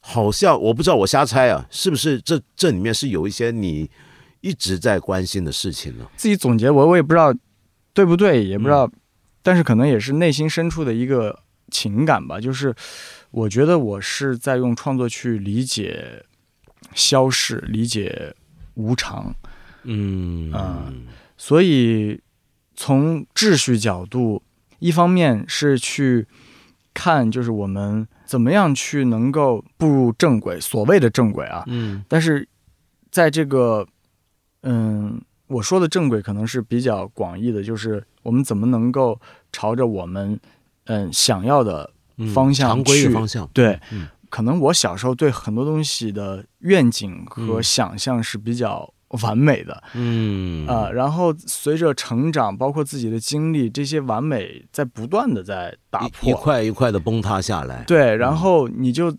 好像我不知道，我瞎猜啊，是不是这这里面是有一些你。一直在关心的事情呢？自己总结我，我也不知道对不对，也不知道，但是可能也是内心深处的一个情感吧。就是我觉得我是在用创作去理解消逝，理解无常。嗯啊，所以从秩序角度，一方面是去看，就是我们怎么样去能够步入正轨，所谓的正轨啊。嗯，但是在这个嗯，我说的正轨可能是比较广义的，就是我们怎么能够朝着我们嗯想要的方向常规的方向。对，可能我小时候对很多东西的愿景和想象是比较完美的，嗯啊，然后随着成长，包括自己的经历，这些完美在不断的在打破，一块一块的崩塌下来。对，然后你就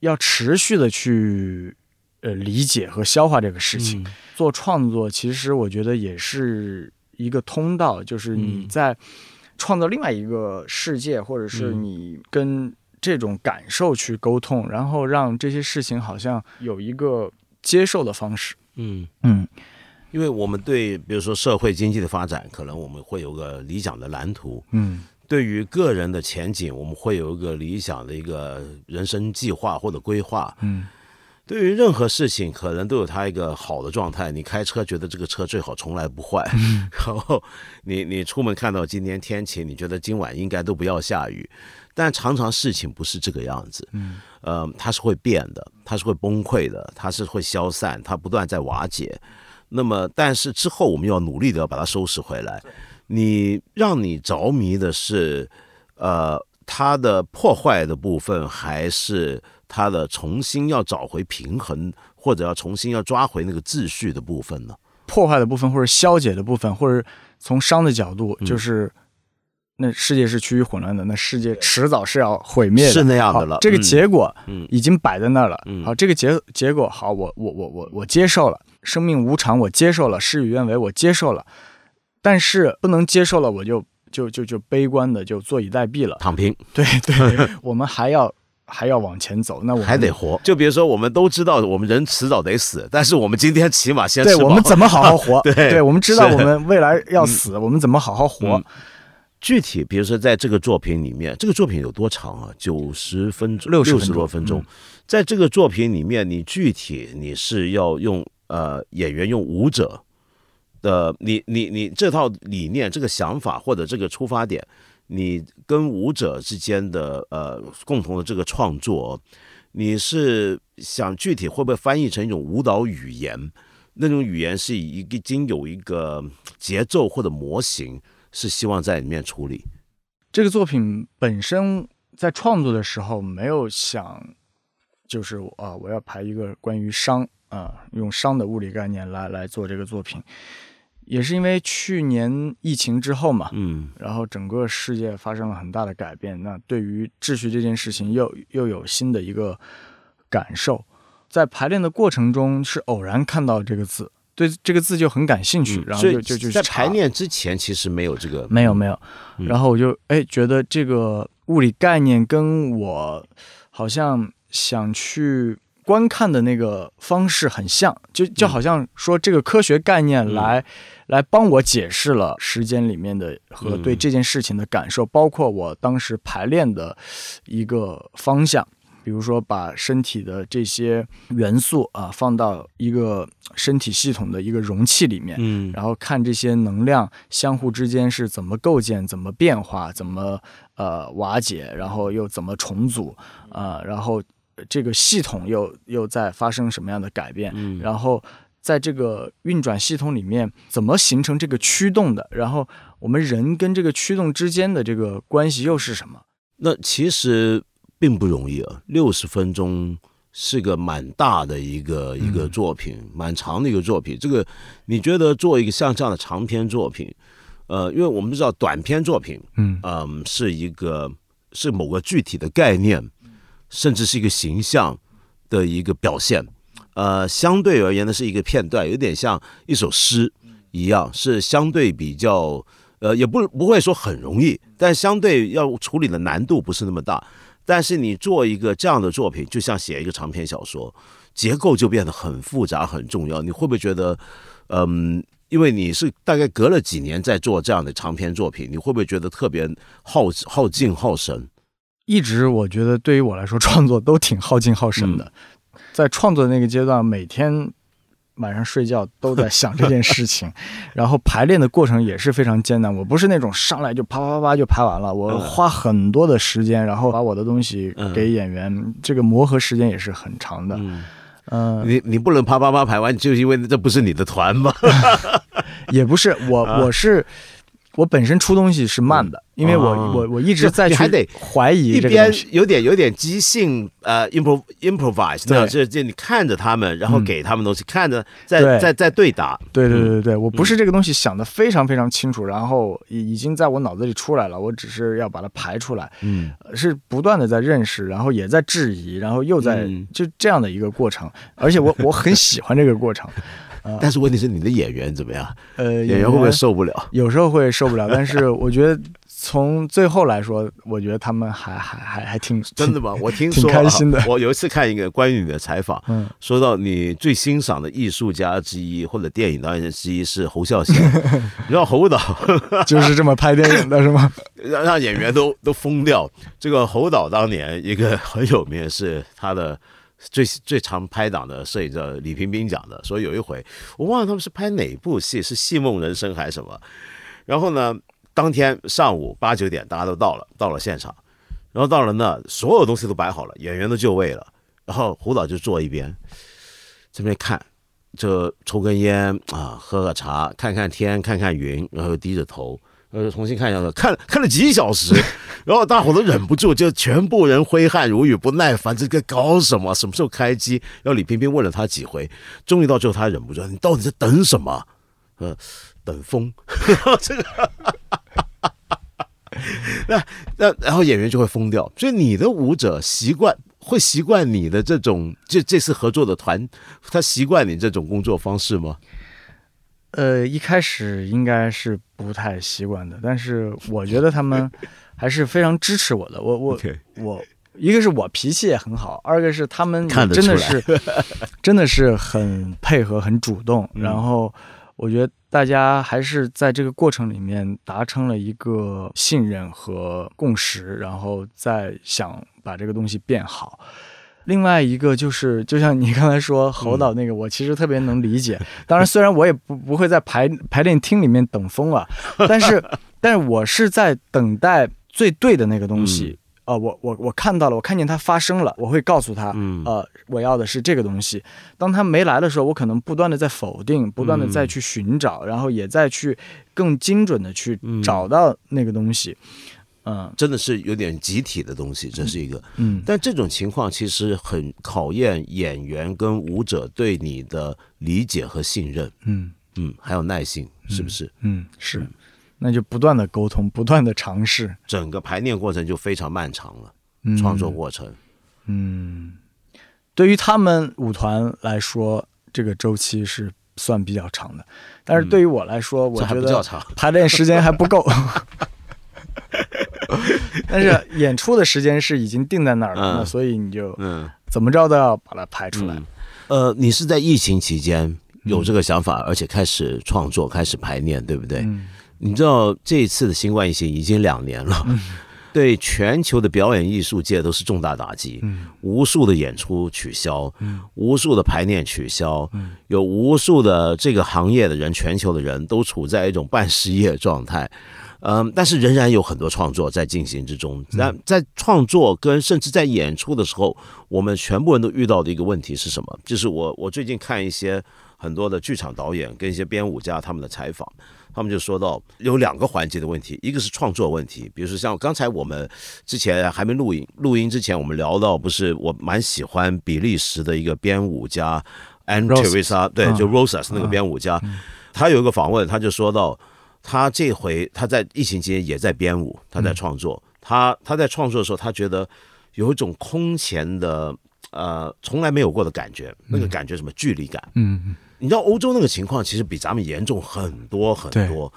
要持续的去呃理解和消化这个事情。做创作，其实我觉得也是一个通道，就是你在创造另外一个世界，或者是你跟这种感受去沟通，然后让这些事情好像有一个接受的方式。嗯嗯，因为我们对比如说社会经济的发展，可能我们会有个理想的蓝图。嗯，对于个人的前景，我们会有一个理想的一个人生计划或者规划。嗯。对于任何事情，可能都有它一个好的状态。你开车觉得这个车最好从来不坏，[LAUGHS] 然后你你出门看到今天天气，你觉得今晚应该都不要下雨。但常常事情不是这个样子，嗯，呃，它是会变的，它是会崩溃的，它是会消散，它不断在瓦解。那么，但是之后我们要努力的要把它收拾回来。你让你着迷的是，呃，它的破坏的部分还是？他的重新要找回平衡，或者要重新要抓回那个秩序的部分呢？破坏的部分，或者消解的部分，或者从商的角度，就是那世界是趋于混乱的，那世界迟早是要毁灭的，是那样的了。这个结果，嗯，已经摆在那儿了。嗯，好，这个结结果好，我我我我我接受了，生命无常，我接受了，事与愿违，我接受了。但是不能接受了，我就就就就悲观的就坐以待毙了，躺平。对对，[LAUGHS] 我们还要。还要往前走，那我还得活。就比如说，我们都知道，我们人迟早得死，但是我们今天起码先对我们怎么好好活？[LAUGHS] 对，对我们知道我们未来要死，我们怎么好好活？具体比如说在这个作品里面，这个作品有多长啊？九十分钟，六十多分钟。在这个作品里面，你具体你是要用呃演员用舞者的，你你你这套理念、这个想法或者这个出发点，你跟舞者之间的呃共同的这个创作，你是想具体会不会翻译成一种舞蹈语言？那种语言是已经有一个节奏或者模型，是希望在里面处理。这个作品本身在创作的时候没有想。就是啊，我要排一个关于伤啊，用伤的物理概念来来做这个作品，也是因为去年疫情之后嘛，嗯，然后整个世界发生了很大的改变，那对于秩序这件事情又又有新的一个感受，在排练的过程中是偶然看到这个字，对这个字就很感兴趣，然后就就就在排练之前其实没有这个，没有没有，然后我就哎觉得这个物理概念跟我好像。想去观看的那个方式很像，就就好像说这个科学概念来来帮我解释了时间里面的和对这件事情的感受，包括我当时排练的一个方向，比如说把身体的这些元素啊放到一个身体系统的一个容器里面，嗯，然后看这些能量相互之间是怎么构建、怎么变化、怎么呃瓦解，然后又怎么重组啊，然后。这个系统又又在发生什么样的改变？嗯，然后在这个运转系统里面，怎么形成这个驱动的？然后我们人跟这个驱动之间的这个关系又是什么？那其实并不容易啊，六十分钟是个蛮大的一个一个作品，蛮长的一个作品。这个你觉得做一个像这样的长篇作品，呃，因为我们知道短篇作品，嗯嗯，是一个是某个具体的概念。甚至是一个形象的一个表现，呃，相对而言呢，是一个片段，有点像一首诗一样，是相对比较，呃，也不不会说很容易，但相对要处理的难度不是那么大。但是你做一个这样的作品，就像写一个长篇小说，结构就变得很复杂、很重要。你会不会觉得，嗯，因为你是大概隔了几年在做这样的长篇作品，你会不会觉得特别耗耗劲、耗神？一直我觉得对于我来说创作都挺耗劲耗神的，在创作的那个阶段，每天晚上睡觉都在想这件事情，[LAUGHS] 然后排练的过程也是非常艰难。我不是那种上来就啪啪啪就排完了，我花很多的时间，然后把我的东西给演员，这个磨合时间也是很长的。嗯，你你不能啪啪啪排完，就是因为这不是你的团吗？[LAUGHS] 也不是，我我是。我本身出东西是慢的，因为我我我一直在还得怀疑一边有点有点即兴呃 improv improvise，对，这这你看着他们，然后给他们东西，看着在在在对答，对对对对，我不是这个东西想的非常非常清楚，然后已已经在我脑子里出来了，我只是要把它排出来，嗯，是不断的在认识，然后也在质疑，然后又在就这样的一个过程，而且我我很喜欢这个过程。但是问题是你的演员怎么样？呃，演员会不会受不了？有时候会受不了，[LAUGHS] 但是我觉得从最后来说，我觉得他们还还还还挺真的吧？我听说开心的。我有一次看一个关于你的采访，嗯，说到你最欣赏的艺术家之一或者电影导演之一是侯孝贤，[LAUGHS] 你知道侯导 [LAUGHS] 就是这么拍电影的是吗？让让演员都都疯掉。这个侯导当年一个很有名的是他的。最最常拍档的摄影者李平平讲的，说有一回我忘了他们是拍哪部戏，是《戏梦人生》还是什么？然后呢，当天上午八九点大家都到了，到了现场，然后到了那，所有东西都摆好了，演员都就位了，然后胡导就坐一边，这边看，就抽根烟啊，喝个茶，看看天，看看云，然后低着头。呃，重新看一下子，看看了几小时，[LAUGHS] 然后大伙都忍不住，就全部人挥汗如雨，不耐烦，这个搞什么？什么时候开机？然后李冰冰问了他几回，终于到最后他忍不住，你到底在等什么？呃，等风。[LAUGHS] 这个，[LAUGHS] 那那然后演员就会疯掉。所以你的舞者习惯会习惯你的这种，这这次合作的团，他习惯你这种工作方式吗？呃，一开始应该是不太习惯的，但是我觉得他们 [LAUGHS] 还是非常支持我的。我我我，一个是我脾气也很好，二个是他们真的是 [LAUGHS] 真的是很配合、很主动。然后我觉得大家还是在这个过程里面达成了一个信任和共识，然后再想把这个东西变好。另外一个就是，就像你刚才说侯导那个，我其实特别能理解。当然，虽然我也不不会在排排练厅里面等风啊，[LAUGHS] 但是但是我是在等待最对的那个东西。呃，我我我看到了，我看见它发生了，我会告诉他，呃，我要的是这个东西。当他没来的时候，我可能不断的在否定，不断的再去寻找，然后也在去更精准的去找到那个东西。嗯，真的是有点集体的东西，这是一个。嗯，但这种情况其实很考验演员跟舞者对你的理解和信任。嗯嗯，还有耐心，是不是？嗯，是。那就不断的沟通，[LAUGHS] 不断的尝试，整个排练过程就非常漫长了。创作过程，嗯，对于他们舞团来说，这个周期是算比较长的，但是对于我来说，我觉得 [LAUGHS] 排练时间还不够。[LAUGHS] [LAUGHS] 但是演出的时间是已经定在那儿了，所以你就嗯，怎么着都要把它排出来。呃，你是在疫情期间有这个想法，而且开始创作，开始排练，对不对？你知道这一次的新冠疫情已经两年了，[LAUGHS] 对全球的表演艺术界都是重大打击。无数的演出取消，无数的排练取消，有无数的这个行业的人，全球的人都处在一种半失业状态。嗯，但是仍然有很多创作在进行之中。那在创作跟甚至在演出的时候，我们全部人都遇到的一个问题是什么？就是我我最近看一些很多的剧场导演跟一些编舞家他们的采访。他们就说到有两个环节的问题，一个是创作问题，比如说像刚才我们之前还没录音，录音之前我们聊到，不是我蛮喜欢比利时的一个编舞家 e r e s a 对，就 Rosas 那个编舞家，他有一个访问，他就说到，他这回他在疫情期间也在编舞，他在创作，他他在创作的时候，他觉得有一种空前的呃从来没有过的感觉，那个感觉什么距离感，嗯嗯。你知道欧洲那个情况其实比咱们严重很多很多。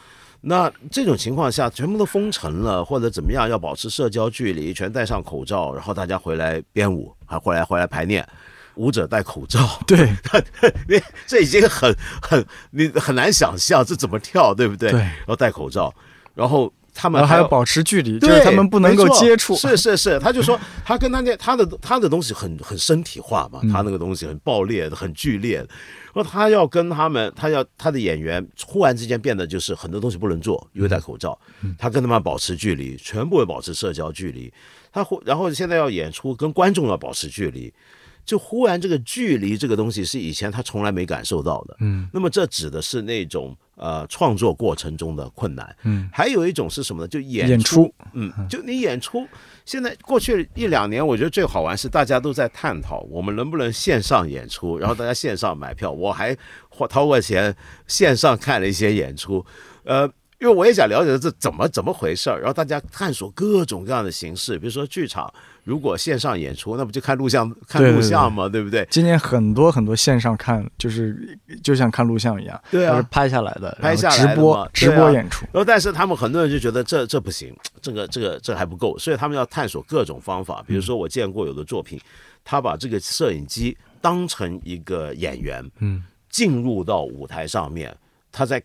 那这种情况下，全部都封城了，或者怎么样，要保持社交距离，全戴上口罩，然后大家回来编舞，还回来回来排练，舞者戴口罩，[LAUGHS] 对，[LAUGHS] 你这已经很很你很难想象这怎么跳，对不对？对，然后戴口罩，然后。他们还要保持距离，就是他们不能够接触。是是是，他就说他跟他那他的他的东西很很身体化嘛，他那个东西很爆裂、很剧烈。说他要跟他们，他要他的演员忽然之间变得就是很多东西不能做，因为戴口罩。他跟他们保持距离，全部要保持社交距离。他忽然后现在要演出，跟观众要保持距离。就忽然这个距离这个东西是以前他从来没感受到的。嗯，那么这指的是那种。呃，创作过程中的困难，嗯，还有一种是什么呢？就演出，嗯，就你演出。现在过去一两年，我觉得最好玩是大家都在探讨，我们能不能线上演出，然后大家线上买票。我还花掏过钱线上看了一些演出，呃。因为我也想了解这怎么怎么回事儿，然后大家探索各种各样的形式，比如说剧场，如果线上演出，那不就看录像看录像吗？对不对？今年很多很多线上看，就是就像看录像一样，对啊，拍下来的，拍下来直播直播演出。然后，但是他们很多人就觉得这这不行，这个这个这还不够，所以他们要探索各种方法。比如说，我见过有的作品，他把这个摄影机当成一个演员，嗯，进入到舞台上面，他在。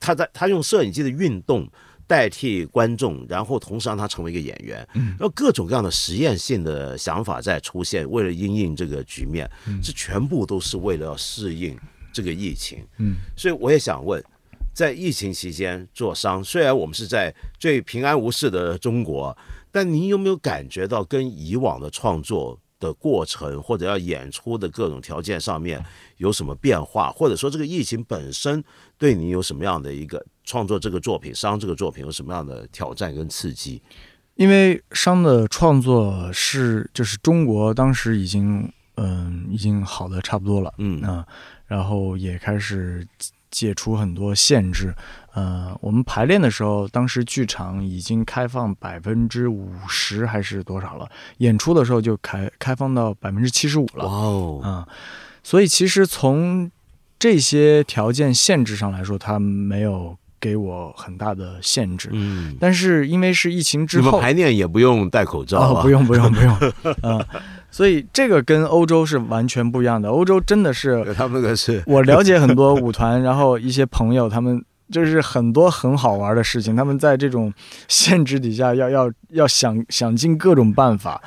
他在他用摄影机的运动代替观众，然后同时让他成为一个演员，然后各种各样的实验性的想法在出现，为了应应这个局面，这全部都是为了要适应这个疫情。嗯，所以我也想问，在疫情期间做商，虽然我们是在最平安无事的中国，但您有没有感觉到跟以往的创作？的过程或者要演出的各种条件上面有什么变化，或者说这个疫情本身对你有什么样的一个创作这个作品、商这个作品有什么样的挑战跟刺激？因为商的创作是就是中国当时已经嗯已经好的差不多了，嗯啊，然后也开始。解除很多限制，呃，我们排练的时候，当时剧场已经开放百分之五十还是多少了？演出的时候就开开放到百分之七十五了。哇哦，啊，所以其实从这些条件限制上来说，它没有给我很大的限制。嗯，但是因为是疫情之后，排练也不用戴口罩不用不用不用，嗯。[LAUGHS] 所以这个跟欧洲是完全不一样的。欧洲真的是他们那个是 [LAUGHS] 我了解很多舞团，然后一些朋友他们。就是很多很好玩的事情，他们在这种限制底下，要要要想想尽各种办法，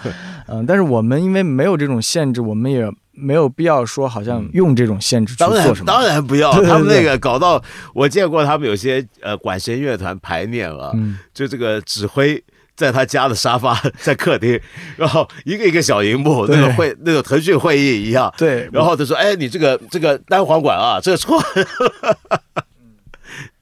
嗯，[LAUGHS] 但是我们因为没有这种限制，我们也没有必要说好像用这种限制去做什么。当然不要，他们那个搞到我见过他们有些呃管弦乐团排练啊，就这个指挥在他家的沙发 [LAUGHS] 在客厅，然后一个一个小荧幕，那个会那个腾讯会议一样，对，然后他说：“哎，你这个这个单簧管啊，这个错。[LAUGHS] ”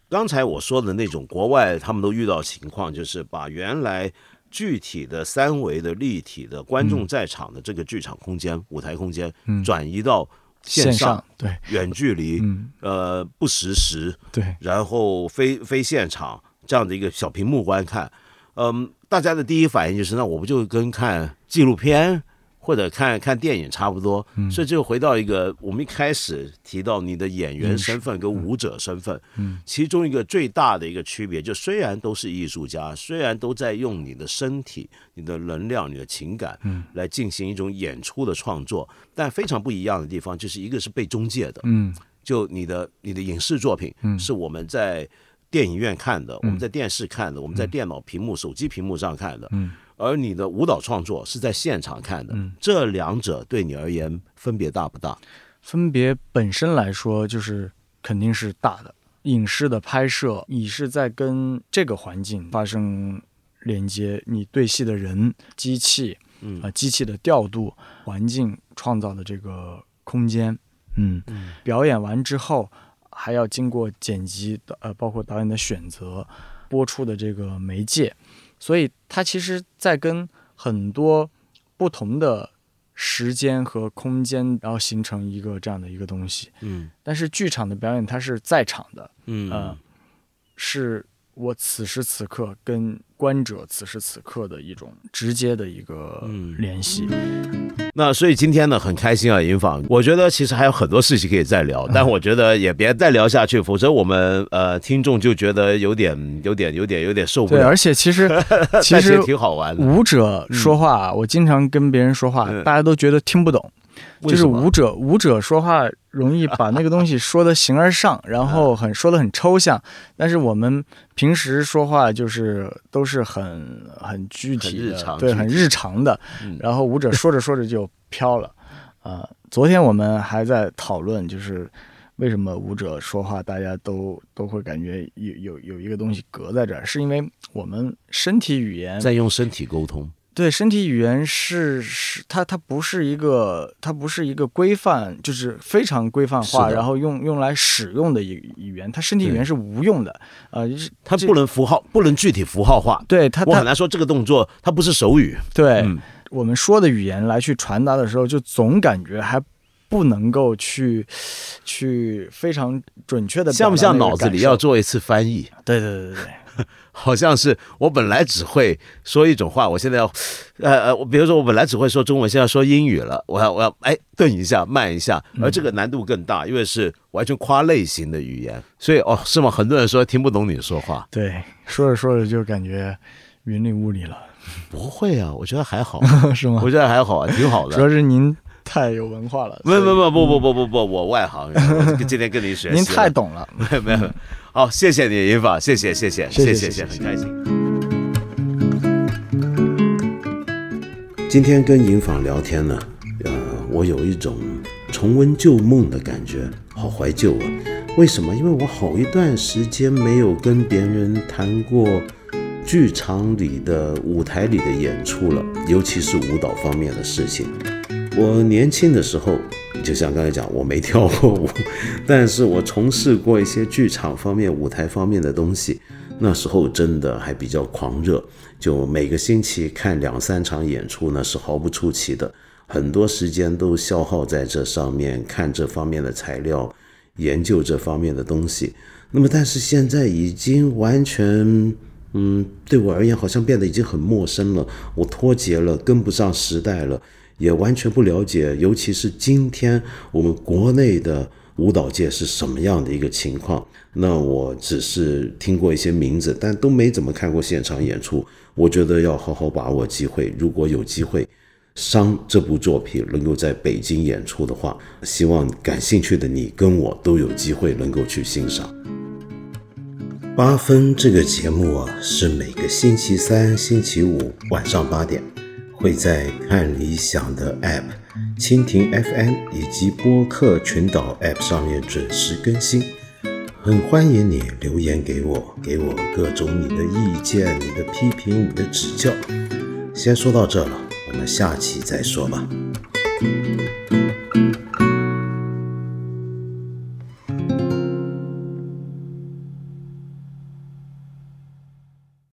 刚才我说的那种国外他们都遇到情况，就是把原来具体的三维的立体的观众在场的这个剧场空间、舞台空间转移到线上，对，远距离，呃，不实时，对，然后非非现场这样的一个小屏幕观看，嗯，大家的第一反应就是，那我不就跟看纪录片？或者看看电影差不多，嗯。所以就回到一个我们一开始提到你的演员身份跟舞者身份，嗯。其中一个最大的一个区别，就虽然都是艺术家，虽然都在用你的身体、你的能量、你的情感，嗯。来进行一种演出的创作，但非常不一样的地方，就是一个是被中介的，嗯，就你的你的影视作品，嗯。是我们在电影院看的，我们在电视看的，我们在电脑屏幕、手机屏幕上看的，嗯。而你的舞蹈创作是在现场看的，这两者对你而言分别大不大？分别本身来说就是肯定是大的。影视的拍摄，你是在跟这个环境发生连接，你对戏的人、机器，啊，机器的调度、环境创造的这个空间，嗯，表演完之后还要经过剪辑的，呃，包括导演的选择，播出的这个媒介。所以，它其实，在跟很多不同的时间和空间，然后形成一个这样的一个东西。嗯，但是剧场的表演，它是在场的。嗯，是。我此时此刻跟观者此时此刻的一种直接的一个联系。那所以今天呢，很开心啊，银访。我觉得其实还有很多事情可以再聊，[LAUGHS] 但我觉得也别再聊下去，否则我们呃听众就觉得有点、有点、有点、有点受不了。对，而且其实 [LAUGHS] 其实挺好玩的。舞者说话，我经常跟别人说话，大家都觉得听不懂。就是舞者，舞者说话容易把那个东西说的形而上，[LAUGHS] 然后很说的很抽象。但是我们平时说话就是都是很很具体的，对，很日常的。然后舞者说着说着就飘了。啊，昨天我们还在讨论，就是为什么舞者说话大家都都会感觉有有有一个东西隔在这儿，是因为我们身体语言在用身体沟通。对，身体语言是是它它不是一个它不是一个规范，就是非常规范化，然后用用来使用的一语言。它身体语言是无用的，呃，它不能符号，不能具体符号化。对它，我很难说这个动作它不是手语。对，我们说的语言来去传达的时候，就总感觉还不能够去去非常准确的，像不像脑子里要做一次翻译？对对对对对。[LAUGHS] 好像是我本来只会说一种话，我现在要，呃呃，我比如说我本来只会说中文，现在说英语了，我要我要哎顿一下慢一下，而这个难度更大，因为是完全跨类型的语言，所以哦是吗？很多人说听不懂你说话，对，说着说着就感觉云里雾里了。不会啊，我觉得还好，[LAUGHS] 是吗？我觉得还好啊，挺好的。主要是您太有文化了。不不不不不不不不，我外行，今天跟你学习。您太懂了，[LAUGHS] 没有没有。好，谢谢你，银法，谢谢，谢谢，谢谢，谢谢，很开心。今天跟银坊聊天呢，呃，我有一种重温旧梦的感觉，好怀旧啊！为什么？因为我好一段时间没有跟别人谈过剧场里的、舞台里的演出了，尤其是舞蹈方面的事情。我年轻的时候。就像刚才讲，我没跳过舞，[LAUGHS] 但是我从事过一些剧场方面、舞台方面的东西。那时候真的还比较狂热，就每个星期看两三场演出，那是毫不出奇的。很多时间都消耗在这上面，看这方面的材料，研究这方面的东西。那么，但是现在已经完全，嗯，对我而言好像变得已经很陌生了。我脱节了，跟不上时代了。也完全不了解，尤其是今天我们国内的舞蹈界是什么样的一个情况。那我只是听过一些名字，但都没怎么看过现场演出。我觉得要好好把握机会，如果有机会，伤》这部作品能够在北京演出的话，希望感兴趣的你跟我都有机会能够去欣赏。八分这个节目啊，是每个星期三、星期五晚上八点，会在看理想的 App、蜻蜓 FM 以及播客群岛 App 上面准时更新。很欢迎你留言给我，给我各种你的意见、你的批评、你的指教。先说到这了，我们下期再说吧。